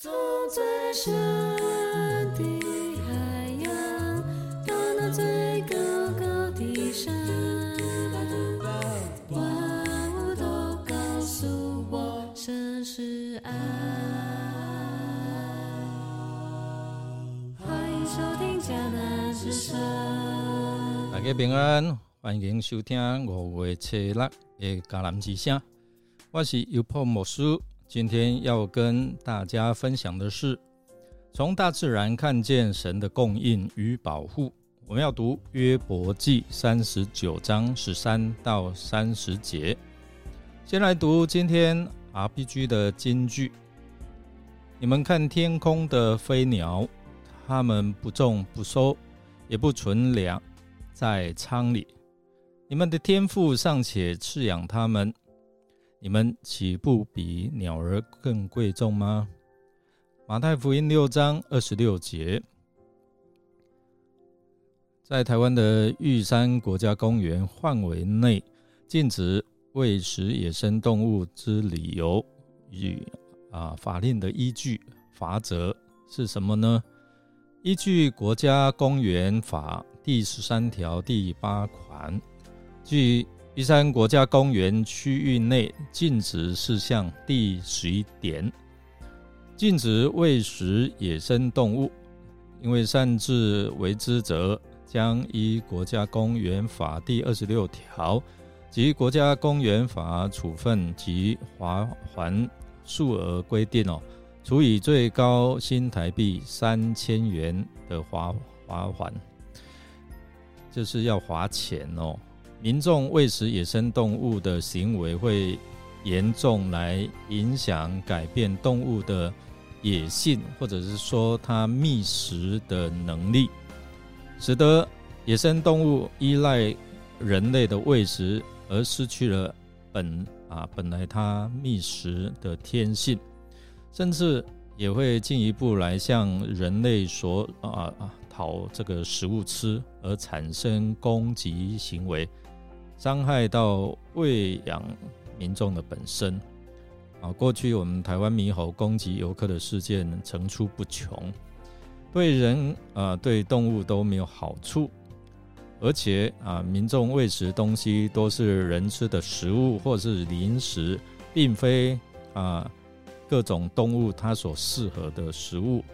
从最深的海洋，到那最高高的山，万物都告诉我，神是爱。欢迎收听迦南之声。大家平安，欢迎收听五月七日的迦南之声。我是优破牧师，今天要跟大家分享的是从大自然看见神的供应与保护。我们要读约伯记三十九章十三到三十节。先来读今天 RPG 的金句：你们看天空的飞鸟，它们不种不收，也不存粮。在仓里，你们的天赋尚且饲养他们，你们岂不比鸟儿更贵重吗？马太福音六章二十六节，在台湾的玉山国家公园范围内禁止喂食野生动物之理由与啊法令的依据法则是什么呢？依据国家公园法。第十三条第八款，据玉山国家公园区域内禁止事项第十一点，禁止喂食野生动物，因为擅自为之者，将依国家公园法第二十六条及国家公园法处分及罚还数额规定哦，处以最高新台币三千元的罚罚款。就是要罚钱哦。民众喂食野生动物的行为会严重来影响改变动物的野性，或者是说它觅食的能力，使得野生动物依赖人类的喂食而失去了本啊本来它觅食的天性，甚至也会进一步来向人类所啊啊。讨这个食物吃而产生攻击行为，伤害到喂养民众的本身。啊，过去我们台湾猕猴攻击游客的事件层出不穷，对人啊对动物都没有好处，而且啊民众喂食东西都是人吃的食物或是零食，并非啊各种动物它所适合的食物。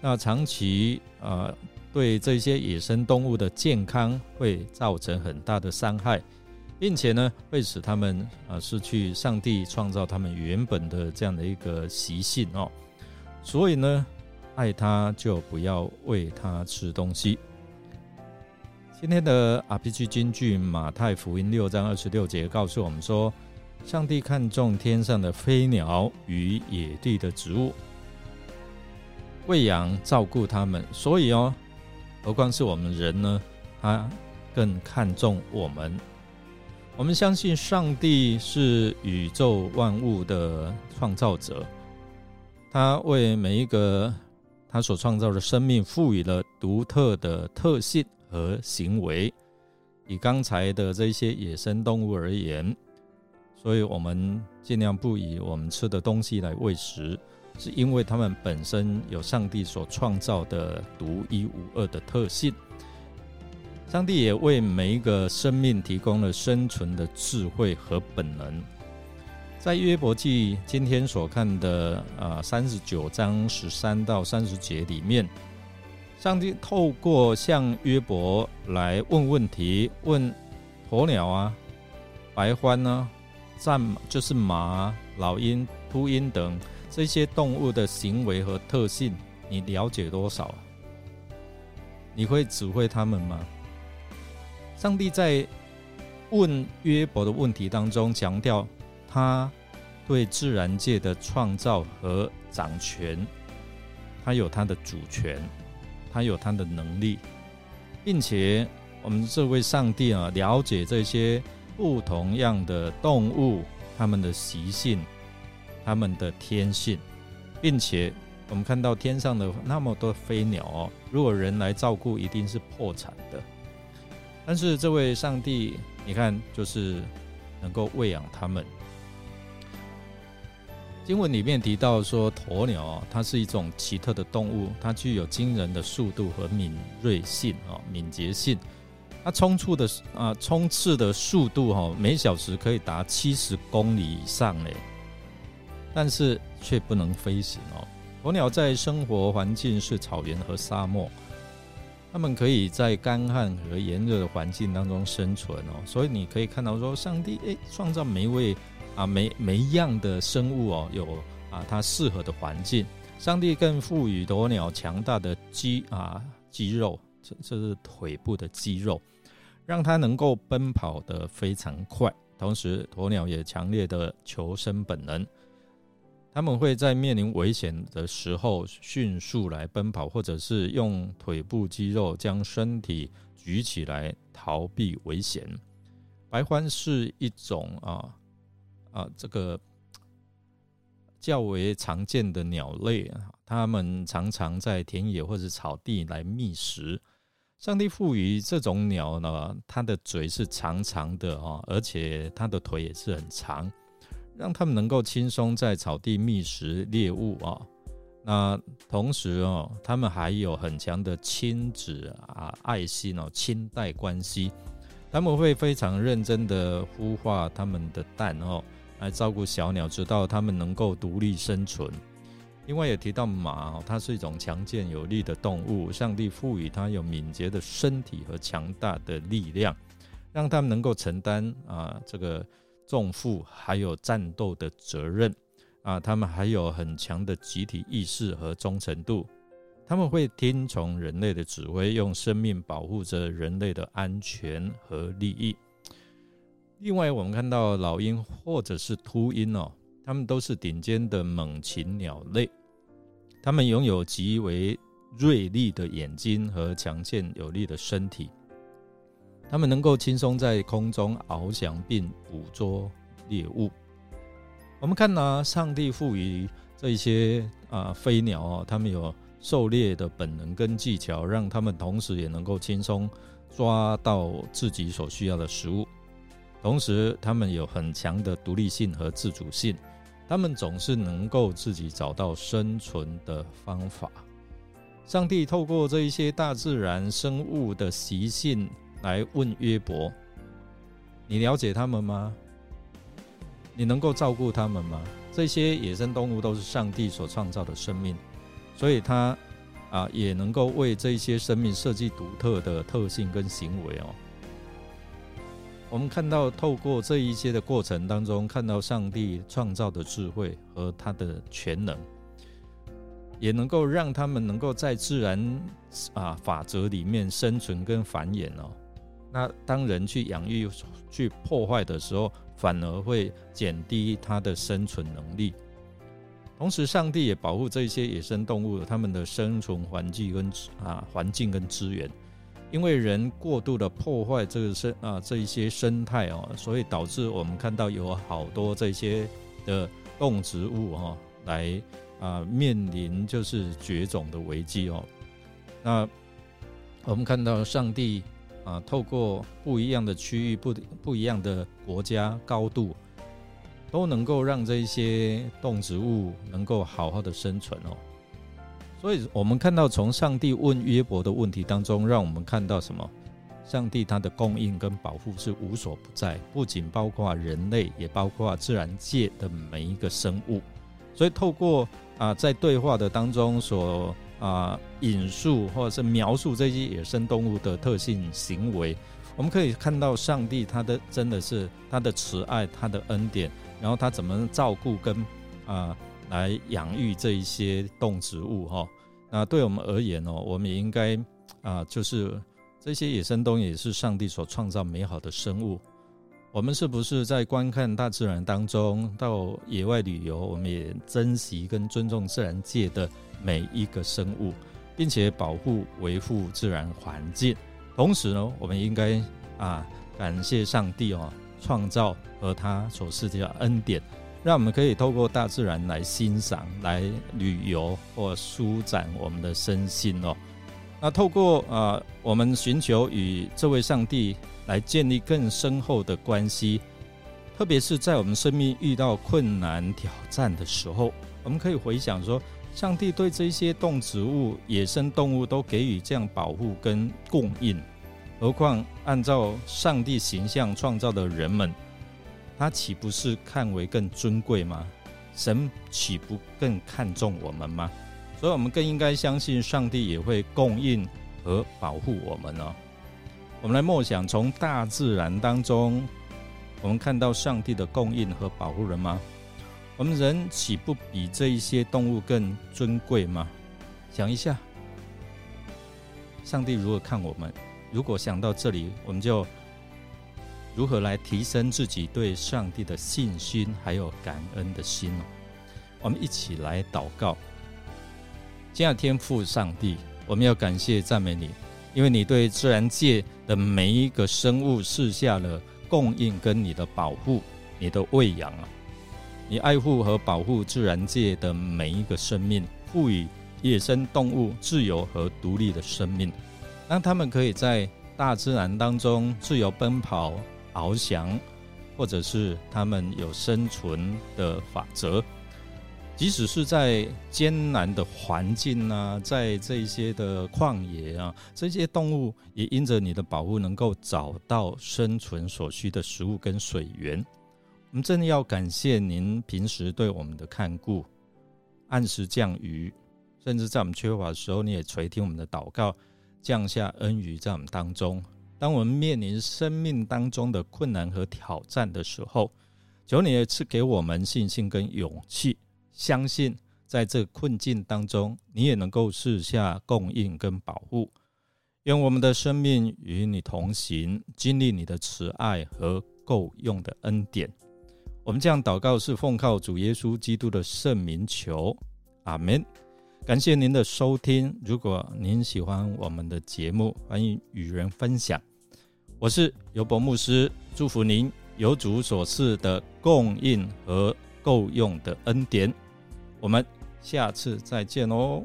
那长期啊。对这些野生动物的健康会造成很大的伤害，并且呢，会使他们啊失去上帝创造他们原本的这样的一个习性哦。所以呢，爱他就不要喂他吃东西。今天的 RPG 金句马太福音六章二十六节告诉我们说，上帝看重天上的飞鸟与野地的植物，喂养照顾它们，所以哦。何况是我们人呢？他更看重我们。我们相信上帝是宇宙万物的创造者，他为每一个他所创造的生命赋予了独特的特性和行为。以刚才的这些野生动物而言，所以我们尽量不以我们吃的东西来喂食。是因为它们本身有上帝所创造的独一无二的特性，上帝也为每一个生命提供了生存的智慧和本能。在约伯记今天所看的啊三十九章十三到三十节里面，上帝透过向约伯来问问题，问鸵鸟啊、白獾呢、战就是马、老鹰、秃鹰等。这些动物的行为和特性，你了解多少？你会指挥他们吗？上帝在问约伯的问题当中强调，他对自然界的创造和掌权，他有他的主权，他有他的能力，并且我们这位上帝啊，了解这些不同样的动物他们的习性。他们的天性，并且我们看到天上的那么多飞鸟哦，如果人来照顾，一定是破产的。但是这位上帝，你看，就是能够喂养他们。经文里面提到说，鸵鸟，它是一种奇特的动物，它具有惊人的速度和敏锐性哦，敏捷性。它冲刺的啊，冲刺的速度哈，每小时可以达七十公里以上嘞，但是却不能飞行哦。鸵鸟在生活环境是草原和沙漠，它们可以在干旱和炎热的环境当中生存哦。所以你可以看到说，上帝诶创造每一位。啊，每每一样的生物哦，有啊它适合的环境。上帝更赋予鸵鸟强大的肌啊肌肉，这这是腿部的肌肉，让它能够奔跑得非常快。同时，鸵鸟也强烈的求生本能，他们会在面临危险的时候迅速来奔跑，或者是用腿部肌肉将身体举起来逃避危险。白獾是一种啊。啊，这个较为常见的鸟类啊，它们常常在田野或者草地来觅食。上帝赋予这种鸟呢，它的嘴是长长的啊，而且它的腿也是很长，让它们能够轻松在草地觅食猎物啊。那同时哦，它们还有很强的亲子啊爱心哦，亲代关系，他们会非常认真的孵化它们的蛋哦。来照顾小鸟，直到它们能够独立生存。另外也提到马哦，它是一种强健有力的动物。上帝赋予它有敏捷的身体和强大的力量，让它们能够承担啊这个重负，还有战斗的责任啊。他们还有很强的集体意识和忠诚度，他们会听从人类的指挥，用生命保护着人类的安全和利益。另外，我们看到老鹰或者是秃鹰哦，它们都是顶尖的猛禽鸟类。它们拥有极为锐利的眼睛和强健有力的身体。他们能够轻松在空中翱翔并捕捉猎物。我们看呢，上帝赋予这些啊飞鸟哦，它们有狩猎的本能跟技巧，让它们同时也能够轻松抓到自己所需要的食物。同时，他们有很强的独立性和自主性，他们总是能够自己找到生存的方法。上帝透过这一些大自然生物的习性来问约伯：“你了解他们吗？你能够照顾他们吗？”这些野生动物都是上帝所创造的生命，所以他啊也能够为这些生命设计独特的特性跟行为哦。我们看到，透过这一些的过程当中，看到上帝创造的智慧和他的全能，也能够让他们能够在自然啊法则里面生存跟繁衍哦。那当人去养育、去破坏的时候，反而会减低它的生存能力。同时，上帝也保护这些野生动物它们的生存环境跟啊环境跟资源。因为人过度的破坏这个生啊这一些生态哦，所以导致我们看到有好多这些的动植物哈，来啊面临就是绝种的危机哦。那我们看到上帝啊，透过不一样的区域、不不一样的国家高度，都能够让这些动植物能够好好的生存哦。所以，我们看到从上帝问约伯的问题当中，让我们看到什么？上帝他的供应跟保护是无所不在，不仅包括人类，也包括自然界的每一个生物。所以，透过啊，在对话的当中所啊引述或者是描述这些野生动物的特性行为，我们可以看到上帝他的真的是他的慈爱，他的恩典，然后他怎么照顾跟啊。来养育这一些动植物哈，那对我们而言哦，我们也应该啊，就是这些野生动物也是上帝所创造美好的生物。我们是不是在观看大自然当中，到野外旅游，我们也珍惜跟尊重自然界的每一个生物，并且保护维护自然环境。同时呢，我们应该啊，感谢上帝哦，创造和他所赐的恩典。让我们可以透过大自然来欣赏、来旅游或舒展我们的身心哦。那透过啊，我们寻求与这位上帝来建立更深厚的关系，特别是在我们生命遇到困难挑战的时候，我们可以回想说，上帝对这些动植物、野生动物都给予这样保护跟供应，何况按照上帝形象创造的人们，他岂不是看为更尊贵吗？神岂不更看重我们吗？所以，我们更应该相信上帝也会供应和保护我们呢。我们来默想，从大自然当中。我们看到上帝的供应和保护人吗？我们人岂不比这一些动物更尊贵吗？想一下，上帝如何看我们？如果想到这里，我们就如何来提升自己对上帝的信心，还有感恩的心呢？我们一起来祷告。亲爱的天父上帝，我们要感谢赞美你，因为你对自然界的每一个生物赐下了。供应跟你的保护，你的喂养啊，你爱护和保护自然界的每一个生命，赋予野生动物自由和独立的生命，让他们可以在大自然当中自由奔跑、翱翔，或者是他们有生存的法则。即使是在艰难的环境啊，在这些的旷野啊，这些动物也因着你的保护，能够找到生存所需的食物跟水源。我们真的要感谢您平时对我们的看顾，按时降雨，甚至在我们缺乏的时候，你也垂听我们的祷告，降下恩雨在我们当中。当我们面临生命当中的困难和挑战的时候，求你也赐给我们信心跟勇气。相信在这困境当中，你也能够试下供应跟保护。愿我们的生命与你同行，经历你的慈爱和够用的恩典。我们这样祷告是奉靠主耶稣基督的圣名求，阿门。感谢您的收听。如果您喜欢我们的节目，欢迎与人分享。我是尤伯牧师，祝福您有主所赐的供应和够用的恩典。我们下次再见哦。